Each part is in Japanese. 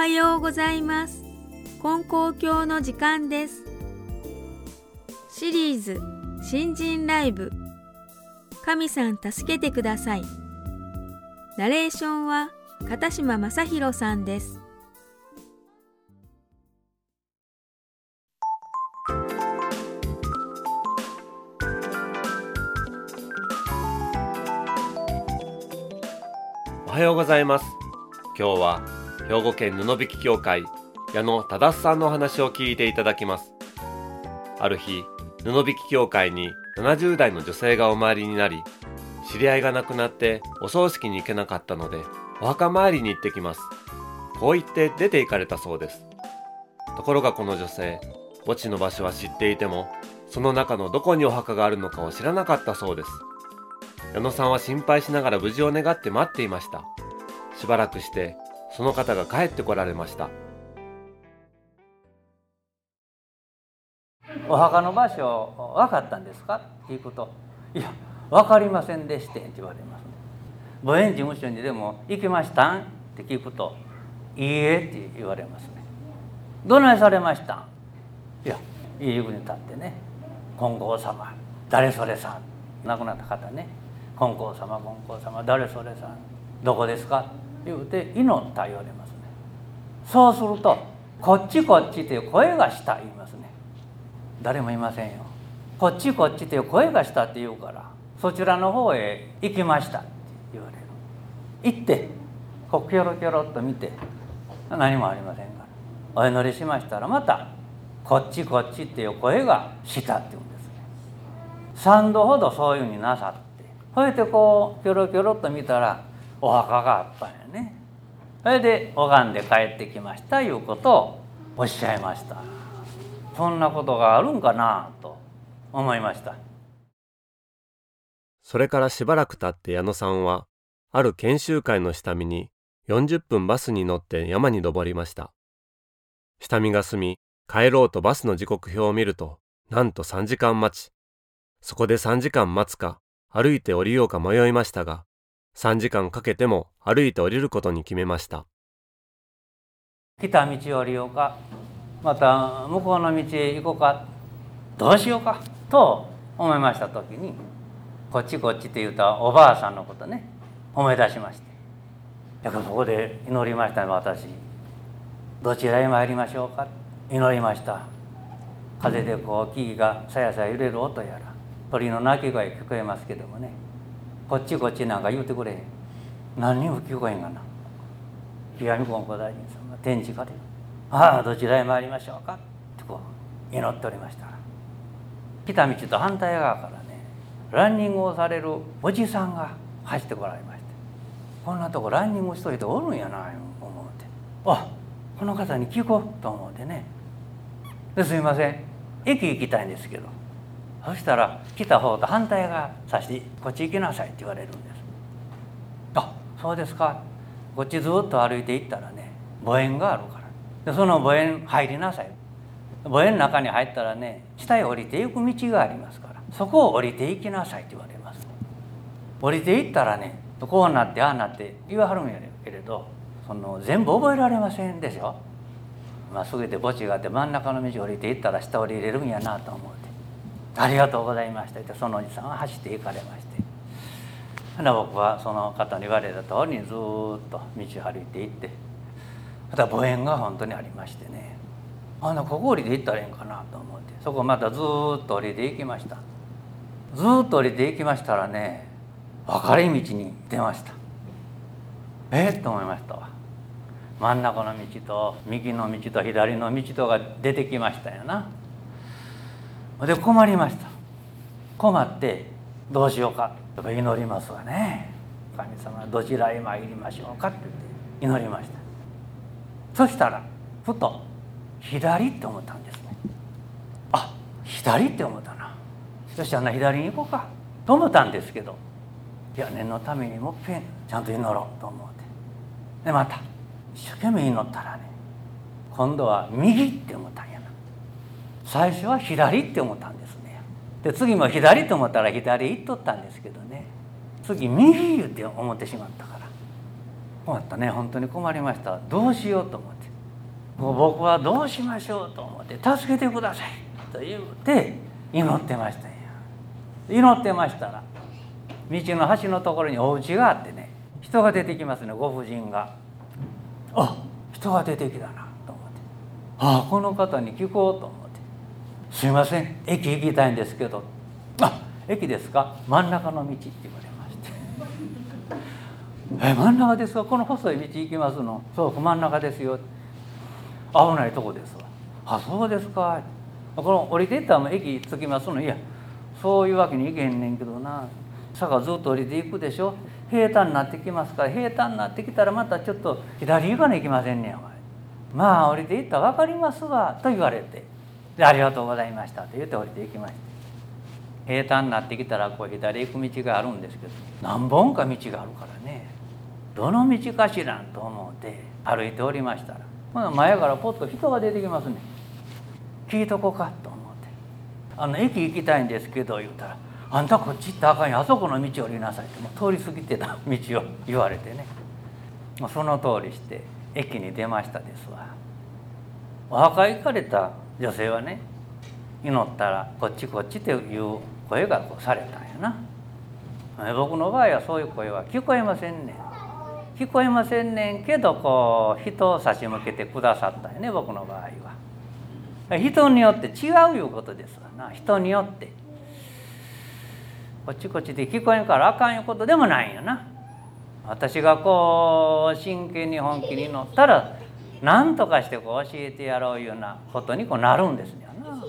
はようございます。金光教の時間です。シリーズ新人ライブ。神さん助けてください。ナレーションは片島正宏さんです。おはようございます。今日は兵庫県布引協会矢野忠さんのお話を聞いていただきます。ある日布引協会に70代の女性がお参りになり知り合いが亡くなってお葬式に行けなかったのでお墓参りに行ってきます。こう言って出て行かれたそうです。ところがこの女性墓地の場所は知っていてもその中のどこにお墓があるのかを知らなかったそうです。矢野さんは心配しながら無事を願って待っていました。しばらくしてその方が帰ってこられました。お墓の場所分かったんですか？っていうこと。いや分かりませんでしてって言われます、ね、母園事務所にでも行きましたん？って聞くといいえって言われますね。どないされましたん？いや入り口に立ってね。金剛様誰それさん？亡くなった方ね。金光様金光様誰それさん？どこですか?」言うて祈った言われますね。そうすると「こっちこっち」という声がした言いますね。誰もいませんよ。こっちこっちという声がしたって言うからそちらの方へ行きましたって言われる。行ってこうキョロキョロっと見て何もありませんから。お祈りしましたらまた「こっちこっち」っていう声がしたって言うんですね。3度ほどそういうふうになさってそれでこうキョロキョロっと見たらお墓があったんやね。それで拝んで帰ってきましたいうことをおっしゃいました。そんなことがあるんかなと思いました。それからしばらく経って矢野さんはある研修会の下見に40分バスに乗って山に登りました。下見が済み帰ろうとバスの時刻表を見るとなんと3時間待ち。そこで3時間待つか歩いて降りようか迷いましたが、3時間かけても歩いて降りることに決めました。来た道を降りようか、また向こうの道へ行こうか、どうしようかと思いました時に、こっちこっちって言うたおばあさんのことね、思い出しまして。だからそこで祈りましたね、私。どちらへ参りましょうか祈りました。風でこう木々がさやさや揺れる音やら鳥の鳴き声聞こえますけどもねこっちこっちなんか言うてくれへん。何にも聞こえんがな。石見金光大臣様天地下で「ああどちらへ参りましょうか」ってこう祈っておりました。ら来た道と反対側からねランニングをされるおじさんが走ってこられまして。こんなとこランニングしといておるんやな思うて。あこの方に聞こうと思ってね。ですいません。駅行きたいんですけど。そしたら来た方と反対側さしてこっち行きなさいって言われるんです。あそうですか。こっちずっと歩いていったらね墓園があるから。でその墓園入りなさい。墓園の中に入ったらね下へ降りていく道がありますから。そこを降りていきなさいって言われます。降りていったらねこうなってああなって言わはるんやけれどその全部覚えられませんでしょ。まっすぐで墓地があって真ん中の道降りていったら下降りれるんやなと思うありがとうございました」ってそのおじさんは走って行かれまして。僕はその方に言われた通りにずっと道を歩いていって。また墓園が本当にありましてね。あのここ降りて行ったらええんかなと思って。そこまたずっと降りていきました。ずっと降りていきましたらね分かれ道に出ました。えっと思いましたわ。真ん中の道と右の道と左の道とが出てきましたよな。で困りました。困ってどうしようか。とか祈りますわね。神様どちらへ参りましょうかって言って祈りました。そしたらふと左って思ったんですね。あ左って思ったな。そしてあんな左に行こうか。と思ったんですけどいや念のためにもっぺんちゃんと祈ろうと思って。でまた一生懸命祈ったらね今度は右って思ったん最初は左って思ったんですね。で次も左と思ったら左行っとったんですけどね。次右って思ってしまったから。困ったね。本当に困りました。どうしようと思って。もう僕はどうしましょうと思って「助けてください」と言って祈ってましたんや。祈ってましたら道の端のところにお家があってね。人が出てきますね。ご婦人が。あ人が出てきたなと思って。ああこの方に聞こうと思って「すいません。駅行きたいんですけど」あ駅ですか？真ん中の道」って言われまして「え真ん中ですか？この細い道行きますの？そう真ん中ですよ」危ないとこですわ。あそうですか。この降りていったら駅着きますの？いやそういうわけにいけんねんけどな。坂ずっと降りていくでしょ？平坦になってきますから平坦になってきたらまたちょっと左行かないきませんねん。まあ降りていったら分かりますわ。と言われて。でありがとうございました。と言って降りていきました。平坦になってきたらこう左行く道があるんですけど何本か道があるからね。どの道かしらんと思って歩いておりましたら。前からポッと人が出てきますね。聞いとこうかと思って「あの駅行きたいんですけど」言うたら「あんたこっち行ったらあかんよ。あそこの道降りなさい」って。もう通り過ぎてた道を 言われてね。その通りして駅に出ましたですわ。お墓行かれた女性はね祈ったらこっちこっちっていう声がこうされたんやな。僕の場合はそういう声は聞こえませんねん。聞こえませんねんけどこう人を差し向けてくださったんやね僕の場合は。人によって違ういうことですわな。人によって。こっちこっちで聞こえんからあかんいうことでもないんやな。私がこう真剣に本気に乗ったら何とかしてこう教えてやろういうようなことにこうなるんですよな。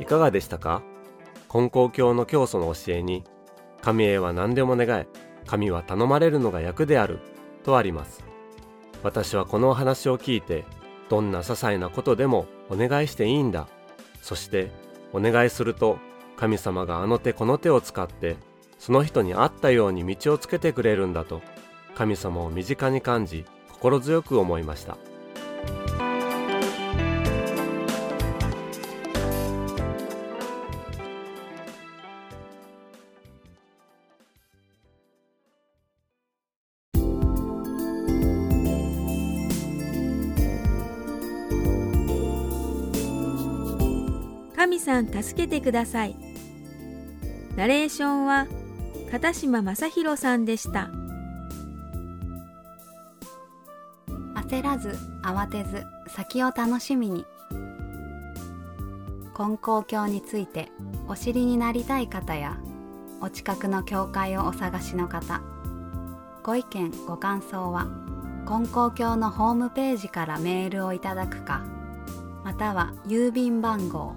いかがでしたか？金光教の教祖の教えに神へは何でも願え神は頼まれるのが役であるとあります私はこのお話を聞いてどんな些細なことでもお願いしていいんだ。そしてお願いすると神様があの手この手を使ってその人に合ったように道をつけてくれるんだと神様を身近に感じ心強く思いました。神さん助けてください。ナレーションは片島正宏さんでした。焦らず慌てず先を楽しみに。金光教についてお知りになりたい方やお近くの教会をお探しの方ご意見ご感想は金光教のホームページからメールをいただくかまたは郵便番号